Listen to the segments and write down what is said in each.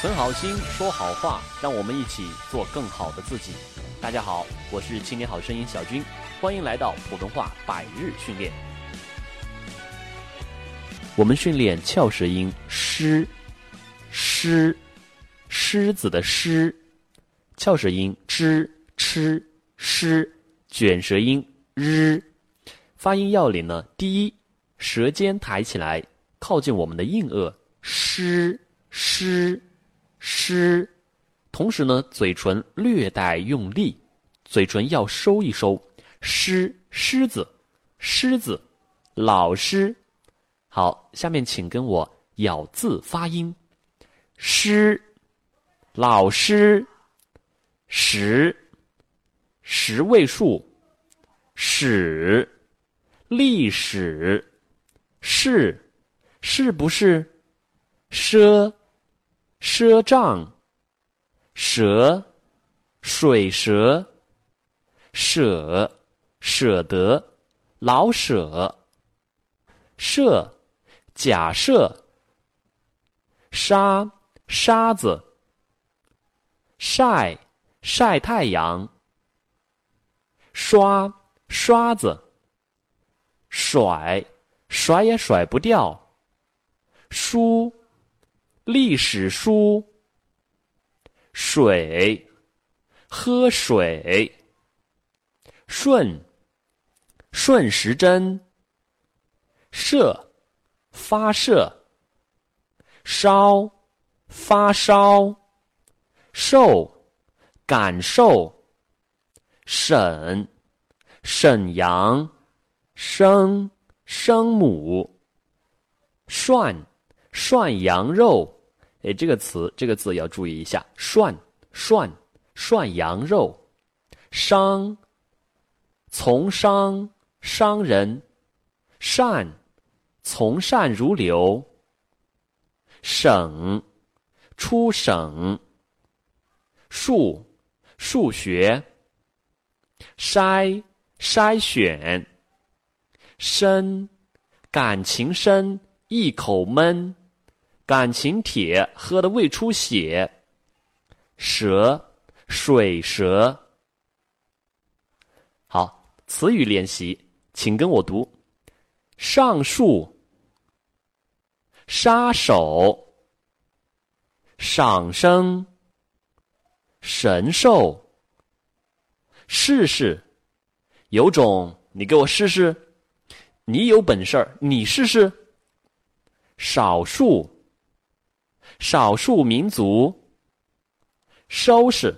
存好心，说好话，让我们一起做更好的自己。大家好，我是青年好声音小军，欢迎来到普通话百日训练。我们训练翘舌音狮，狮，狮子的狮，翘舌音吱、吃、诗，卷舌音日。发音要领呢，第一，舌尖抬起来，靠近我们的硬腭，狮，狮。诗，同时呢，嘴唇略带用力，嘴唇要收一收。狮，狮子，狮子，老师。好，下面请跟我咬字发音。师，老师。十，十位数。史，历史。是，是不是？奢。赊账，蛇，水蛇，舍，舍得，老舍，设，假设，沙，沙子，晒，晒太阳，刷，刷子，甩，甩也甩不掉，书。历史书，水，喝水，顺，顺时针，射，发射，烧，发烧，受，感受，沈，沈阳，生，生母，涮，涮羊肉。哎，这个词，这个字要注意一下。涮，涮，涮羊肉。商，从商，商人。善，从善如流。省，出省。数，数学。筛，筛选。深，感情深，一口闷。感情铁，喝的胃出血。蛇，水蛇。好，词语练习，请跟我读：上树、杀手、赏声、神兽、试试。有种，你给我试试。你有本事儿，你试试。少数。少数民族，收拾，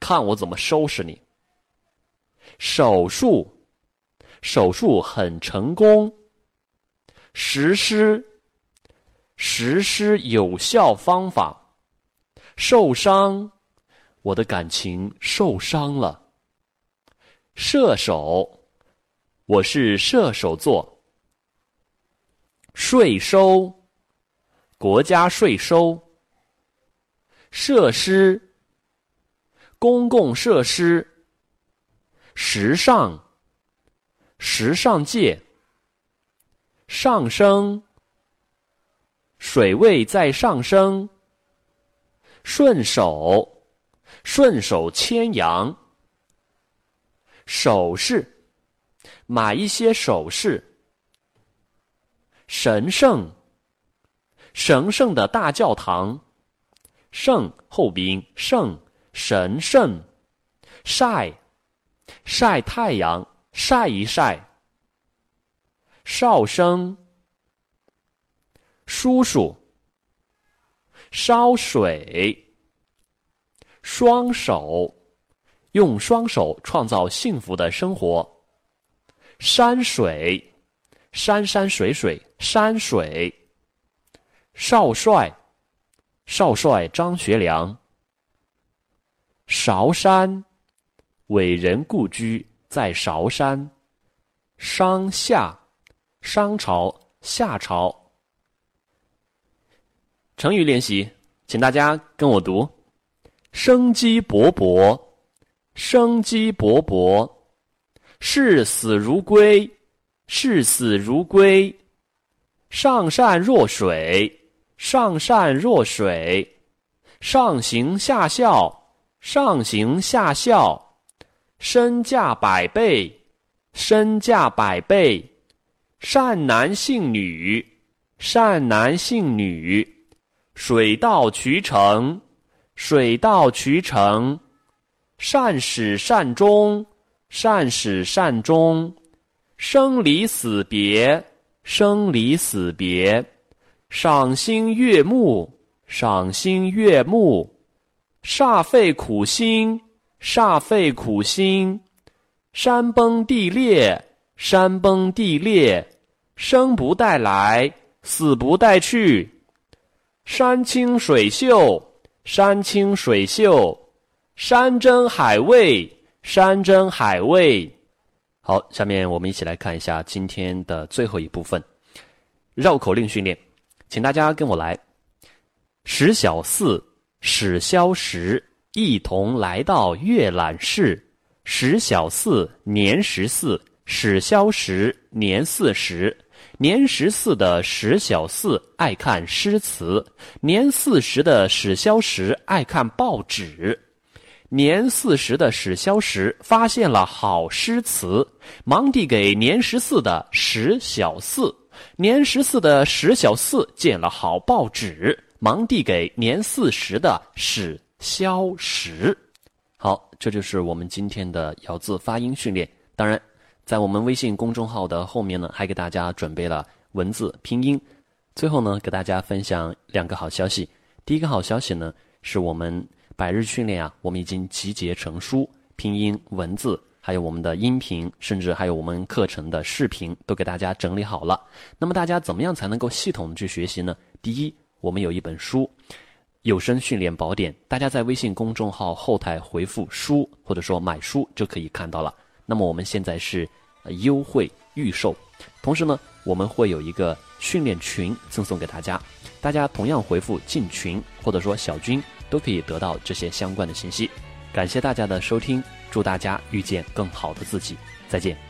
看我怎么收拾你。手术，手术很成功。实施，实施有效方法。受伤，我的感情受伤了。射手，我是射手座。税收。国家税收，设施，公共设施，时尚，时尚界，上升，水位在上升，顺手，顺手牵羊，首饰，买一些首饰，神圣。神圣的大教堂，圣后鼻音圣神圣，晒晒太阳晒一晒，哨声。叔叔。烧水，双手。用双手创造幸福的生活，山水。山山水水山水。少帅，少帅张学良。韶山，伟人故居在韶山。商夏，商朝夏朝。成语练习，请大家跟我读：生机勃勃，生机勃勃；视死如归，视死如归；上善若水。上善若水，上行下效，上行下效，身价百倍，身价百倍，善男信女，善男信女，水到渠成，水到渠成，善始善终，善始善终，生离死别，生离死别，赏心悦目。赏心悦目，煞费苦心，煞费苦心，山崩地裂，山崩地裂，生不带来，死不带去，山清水秀，山清水秀，山珍海味，山珍海味。好，下面我们一起来看一下今天的最后一部分，绕口令训练，请大家跟我来。十小四，史萧石一同来到阅览室。十小四，年十四，史萧石年四十。年十四的史小四爱看诗词，年四十的史萧石爱看报纸。年四十的史萧石发现了好诗词，忙递给年十四的史小四。年十四的史小四见了好报纸。忙递给年四十的史萧石。好，这就是我们今天的咬字发音训练。当然，在我们微信公众号的后面呢，还给大家准备了文字拼音。最后呢，给大家分享两个好消息。第一个好消息呢，是我们百日训练啊，我们已经集结成书，拼音、文字，还有我们的音频，甚至还有我们课程的视频，都给大家整理好了。那么大家怎么样才能够系统的去学习呢？第一。我们有一本书，《有声训练宝典》，大家在微信公众号后台回复“书”或者说“买书”就可以看到了。那么我们现在是优惠预售，同时呢，我们会有一个训练群赠送给大家，大家同样回复“进群”或者说“小军”都可以得到这些相关的信息。感谢大家的收听，祝大家遇见更好的自己，再见。